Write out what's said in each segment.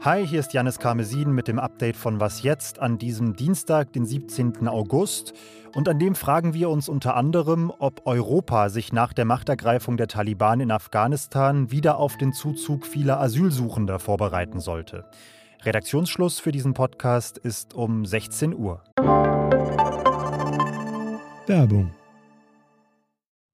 Hi, hier ist Janis Karmesin mit dem Update von Was jetzt an diesem Dienstag, den 17. August. Und an dem fragen wir uns unter anderem, ob Europa sich nach der Machtergreifung der Taliban in Afghanistan wieder auf den Zuzug vieler Asylsuchender vorbereiten sollte. Redaktionsschluss für diesen Podcast ist um 16 Uhr. Werbung.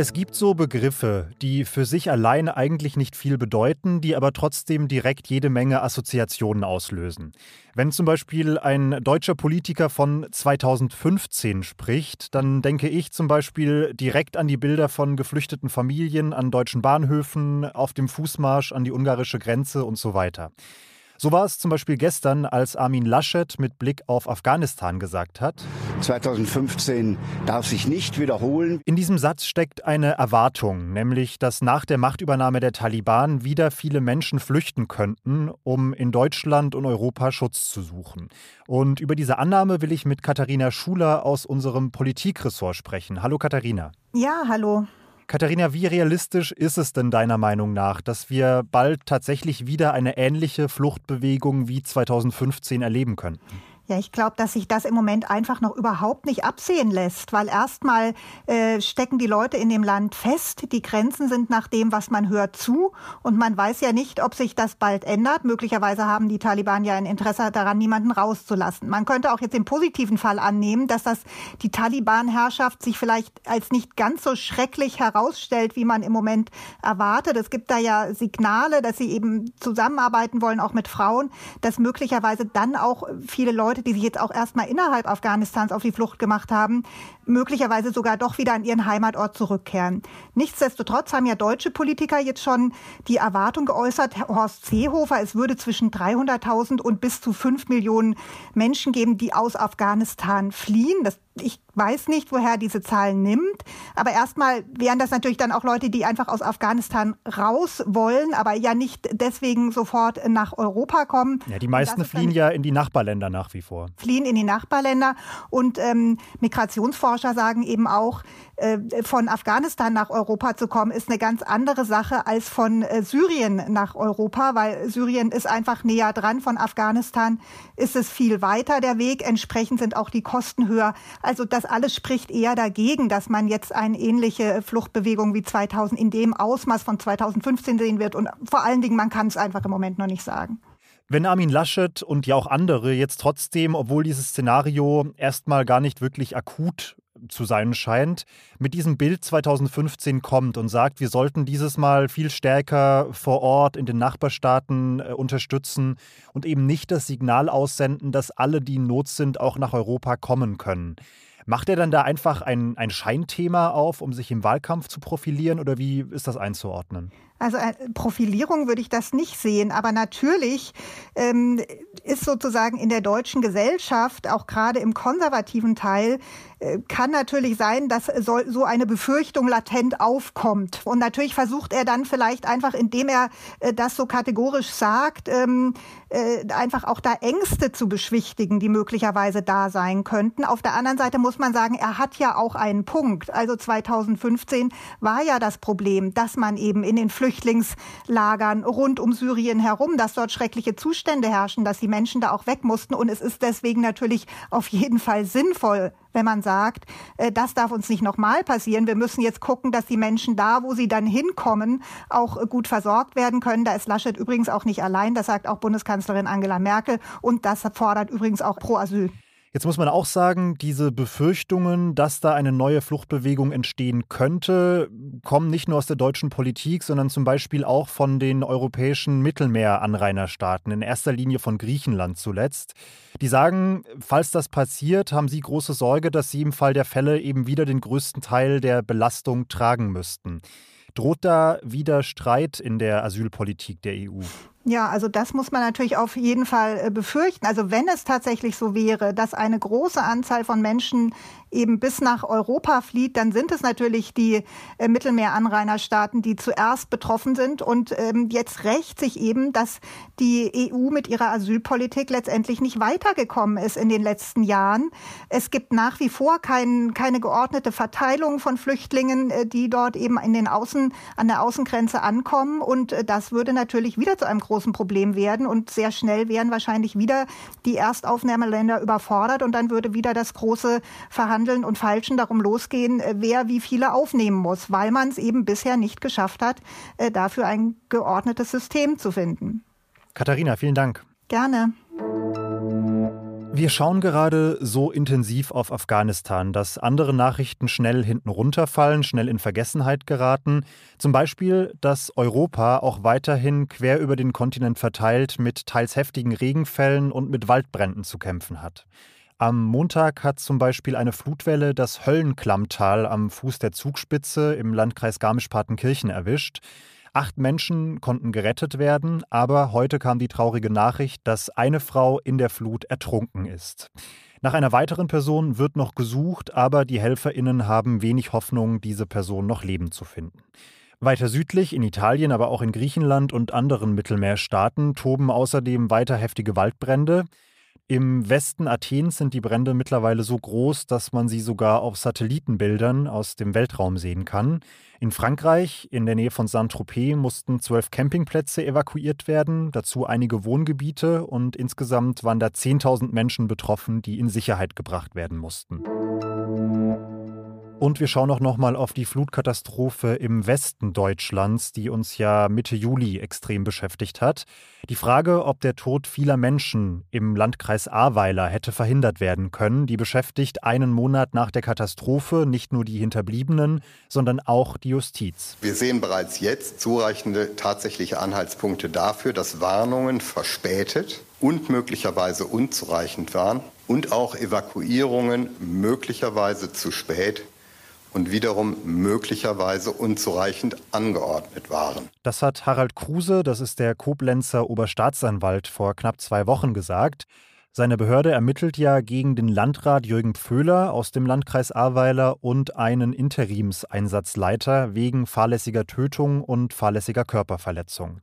Es gibt so Begriffe, die für sich alleine eigentlich nicht viel bedeuten, die aber trotzdem direkt jede Menge Assoziationen auslösen. Wenn zum Beispiel ein deutscher Politiker von 2015 spricht, dann denke ich zum Beispiel direkt an die Bilder von geflüchteten Familien an deutschen Bahnhöfen, auf dem Fußmarsch an die ungarische Grenze und so weiter. So war es zum Beispiel gestern, als Armin Laschet mit Blick auf Afghanistan gesagt hat. 2015 darf sich nicht wiederholen. In diesem Satz steckt eine Erwartung, nämlich dass nach der Machtübernahme der Taliban wieder viele Menschen flüchten könnten, um in Deutschland und Europa Schutz zu suchen. Und über diese Annahme will ich mit Katharina Schuler aus unserem Politikressort sprechen. Hallo Katharina. Ja, hallo. Katharina, wie realistisch ist es denn deiner Meinung nach, dass wir bald tatsächlich wieder eine ähnliche Fluchtbewegung wie 2015 erleben könnten? Ja, ich glaube, dass sich das im Moment einfach noch überhaupt nicht absehen lässt, weil erstmal äh, stecken die Leute in dem Land fest. Die Grenzen sind nach dem, was man hört, zu. Und man weiß ja nicht, ob sich das bald ändert. Möglicherweise haben die Taliban ja ein Interesse daran, niemanden rauszulassen. Man könnte auch jetzt im positiven Fall annehmen, dass das die Taliban-Herrschaft sich vielleicht als nicht ganz so schrecklich herausstellt, wie man im Moment erwartet. Es gibt da ja Signale, dass sie eben zusammenarbeiten wollen, auch mit Frauen, dass möglicherweise dann auch viele Leute Leute, die sich jetzt auch erstmal innerhalb Afghanistans auf die Flucht gemacht haben, möglicherweise sogar doch wieder an ihren Heimatort zurückkehren. Nichtsdestotrotz haben ja deutsche Politiker jetzt schon die Erwartung geäußert, Horst Seehofer, es würde zwischen 300.000 und bis zu 5 Millionen Menschen geben, die aus Afghanistan fliehen. Das ich weiß nicht, woher diese Zahlen nimmt. Aber erstmal wären das natürlich dann auch Leute, die einfach aus Afghanistan raus wollen, aber ja nicht deswegen sofort nach Europa kommen. Ja, die meisten fliehen ja in die Nachbarländer nach wie vor. Fliehen in die Nachbarländer. Und ähm, Migrationsforscher sagen eben auch, äh, von Afghanistan nach Europa zu kommen, ist eine ganz andere Sache als von äh, Syrien nach Europa, weil Syrien ist einfach näher dran. Von Afghanistan ist es viel weiter der Weg. Entsprechend sind auch die Kosten höher. Also das alles spricht eher dagegen, dass man jetzt eine ähnliche Fluchtbewegung wie 2000 in dem Ausmaß von 2015 sehen wird. Und vor allen Dingen, man kann es einfach im Moment noch nicht sagen. Wenn Armin Laschet und ja auch andere jetzt trotzdem, obwohl dieses Szenario erstmal gar nicht wirklich akut zu sein scheint, mit diesem Bild 2015 kommt und sagt, wir sollten dieses Mal viel stärker vor Ort in den Nachbarstaaten äh, unterstützen und eben nicht das Signal aussenden, dass alle, die in Not sind, auch nach Europa kommen können. Macht er dann da einfach ein, ein Scheinthema auf, um sich im Wahlkampf zu profilieren oder wie ist das einzuordnen? Also äh, Profilierung würde ich das nicht sehen, aber natürlich ähm, ist sozusagen in der deutschen Gesellschaft, auch gerade im konservativen Teil, äh, kann natürlich sein, dass so, so eine Befürchtung latent aufkommt. Und natürlich versucht er dann vielleicht einfach, indem er äh, das so kategorisch sagt, ähm, äh, einfach auch da Ängste zu beschwichtigen, die möglicherweise da sein könnten. Auf der anderen Seite muss man sagen, er hat ja auch einen Punkt. Also 2015 war ja das Problem, dass man eben in den Flüchtlingen Flüchtlingslagern rund um Syrien herum, dass dort schreckliche Zustände herrschen, dass die Menschen da auch weg mussten. Und es ist deswegen natürlich auf jeden Fall sinnvoll, wenn man sagt, äh, das darf uns nicht nochmal passieren. Wir müssen jetzt gucken, dass die Menschen da, wo sie dann hinkommen, auch gut versorgt werden können. Da ist Laschet übrigens auch nicht allein. Das sagt auch Bundeskanzlerin Angela Merkel. Und das fordert übrigens auch Pro Asyl. Jetzt muss man auch sagen, diese Befürchtungen, dass da eine neue Fluchtbewegung entstehen könnte, kommen nicht nur aus der deutschen Politik, sondern zum Beispiel auch von den europäischen Mittelmeeranrainerstaaten, in erster Linie von Griechenland zuletzt. Die sagen, falls das passiert, haben sie große Sorge, dass sie im Fall der Fälle eben wieder den größten Teil der Belastung tragen müssten. Droht da wieder Streit in der Asylpolitik der EU? Ja, also das muss man natürlich auf jeden Fall äh, befürchten. Also wenn es tatsächlich so wäre, dass eine große Anzahl von Menschen eben bis nach Europa flieht, dann sind es natürlich die äh, Mittelmeeranrainerstaaten, die zuerst betroffen sind. Und ähm, jetzt rächt sich eben, dass die EU mit ihrer Asylpolitik letztendlich nicht weitergekommen ist in den letzten Jahren. Es gibt nach wie vor kein, keine geordnete Verteilung von Flüchtlingen, äh, die dort eben in den Außen, an der Außengrenze ankommen. Und äh, das würde natürlich wieder zu einem großen Problem werden. Und sehr schnell wären wahrscheinlich wieder die Erstaufnahmeländer überfordert. Und dann würde wieder das große Verhandeln und Falschen darum losgehen, äh, wer wie viele aufnehmen muss, weil man es eben bisher nicht geschafft hat, äh, dafür ein geordnetes System zu finden. Katharina, vielen Dank. Gerne. Wir schauen gerade so intensiv auf Afghanistan, dass andere Nachrichten schnell hinten runterfallen, schnell in Vergessenheit geraten. Zum Beispiel, dass Europa auch weiterhin quer über den Kontinent verteilt mit teils heftigen Regenfällen und mit Waldbränden zu kämpfen hat. Am Montag hat zum Beispiel eine Flutwelle das Höllenklammtal am Fuß der Zugspitze im Landkreis Garmisch-Partenkirchen erwischt. Acht Menschen konnten gerettet werden, aber heute kam die traurige Nachricht, dass eine Frau in der Flut ertrunken ist. Nach einer weiteren Person wird noch gesucht, aber die Helferinnen haben wenig Hoffnung, diese Person noch lebend zu finden. Weiter südlich, in Italien, aber auch in Griechenland und anderen Mittelmeerstaaten, toben außerdem weiter heftige Waldbrände. Im Westen Athens sind die Brände mittlerweile so groß, dass man sie sogar auf Satellitenbildern aus dem Weltraum sehen kann. In Frankreich, in der Nähe von Saint-Tropez, mussten zwölf Campingplätze evakuiert werden, dazu einige Wohngebiete und insgesamt waren da 10.000 Menschen betroffen, die in Sicherheit gebracht werden mussten. Und wir schauen auch nochmal auf die Flutkatastrophe im Westen Deutschlands, die uns ja Mitte Juli extrem beschäftigt hat. Die Frage, ob der Tod vieler Menschen im Landkreis Ahrweiler hätte verhindert werden können, die beschäftigt einen Monat nach der Katastrophe nicht nur die Hinterbliebenen, sondern auch die Justiz. Wir sehen bereits jetzt zureichende tatsächliche Anhaltspunkte dafür, dass Warnungen verspätet und möglicherweise unzureichend waren und auch Evakuierungen möglicherweise zu spät und wiederum möglicherweise unzureichend angeordnet waren. Das hat Harald Kruse, das ist der Koblenzer Oberstaatsanwalt, vor knapp zwei Wochen gesagt. Seine Behörde ermittelt ja gegen den Landrat Jürgen Pföhler aus dem Landkreis Ahrweiler und einen Interimseinsatzleiter wegen fahrlässiger Tötung und fahrlässiger Körperverletzung.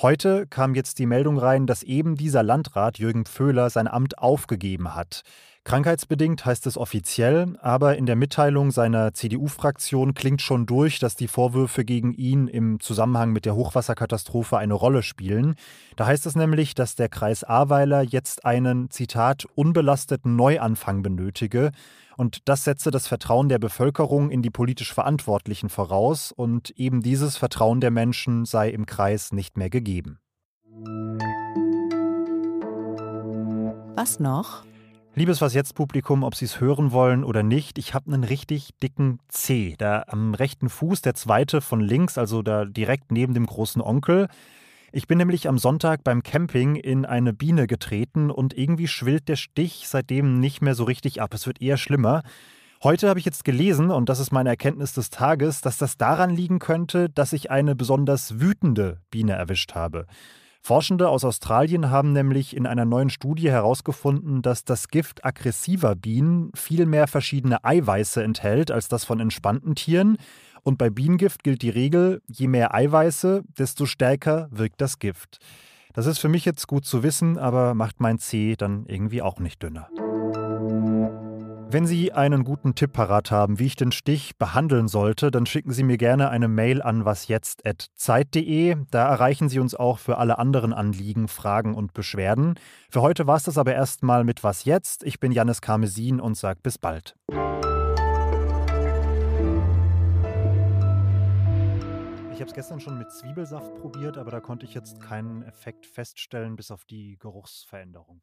Heute kam jetzt die Meldung rein, dass eben dieser Landrat Jürgen Pföhler sein Amt aufgegeben hat. Krankheitsbedingt heißt es offiziell, aber in der Mitteilung seiner CDU-Fraktion klingt schon durch, dass die Vorwürfe gegen ihn im Zusammenhang mit der Hochwasserkatastrophe eine Rolle spielen. Da heißt es nämlich, dass der Kreis Ahrweiler jetzt einen, Zitat, unbelasteten Neuanfang benötige. Und das setze das Vertrauen der Bevölkerung in die politisch Verantwortlichen voraus und eben dieses Vertrauen der Menschen sei im Kreis nicht mehr gegeben. Was noch? Liebes Was jetzt Publikum, ob Sie es hören wollen oder nicht, ich habe einen richtig dicken C. Da am rechten Fuß, der zweite von links, also da direkt neben dem großen Onkel. Ich bin nämlich am Sonntag beim Camping in eine Biene getreten und irgendwie schwillt der Stich seitdem nicht mehr so richtig ab. Es wird eher schlimmer. Heute habe ich jetzt gelesen, und das ist meine Erkenntnis des Tages, dass das daran liegen könnte, dass ich eine besonders wütende Biene erwischt habe. Forschende aus Australien haben nämlich in einer neuen Studie herausgefunden, dass das Gift aggressiver Bienen viel mehr verschiedene Eiweiße enthält als das von entspannten Tieren. Und bei Bienengift gilt die Regel, je mehr Eiweiße, desto stärker wirkt das Gift. Das ist für mich jetzt gut zu wissen, aber macht mein C dann irgendwie auch nicht dünner. Wenn Sie einen guten Tipp parat haben, wie ich den Stich behandeln sollte, dann schicken Sie mir gerne eine Mail an wasjetzt.zeit.de. Da erreichen Sie uns auch für alle anderen Anliegen, Fragen und Beschwerden. Für heute war es das aber erstmal mit Was jetzt. Ich bin Janis Karmesin und sage bis bald. Ich habe es gestern schon mit Zwiebelsaft probiert, aber da konnte ich jetzt keinen Effekt feststellen, bis auf die Geruchsveränderung.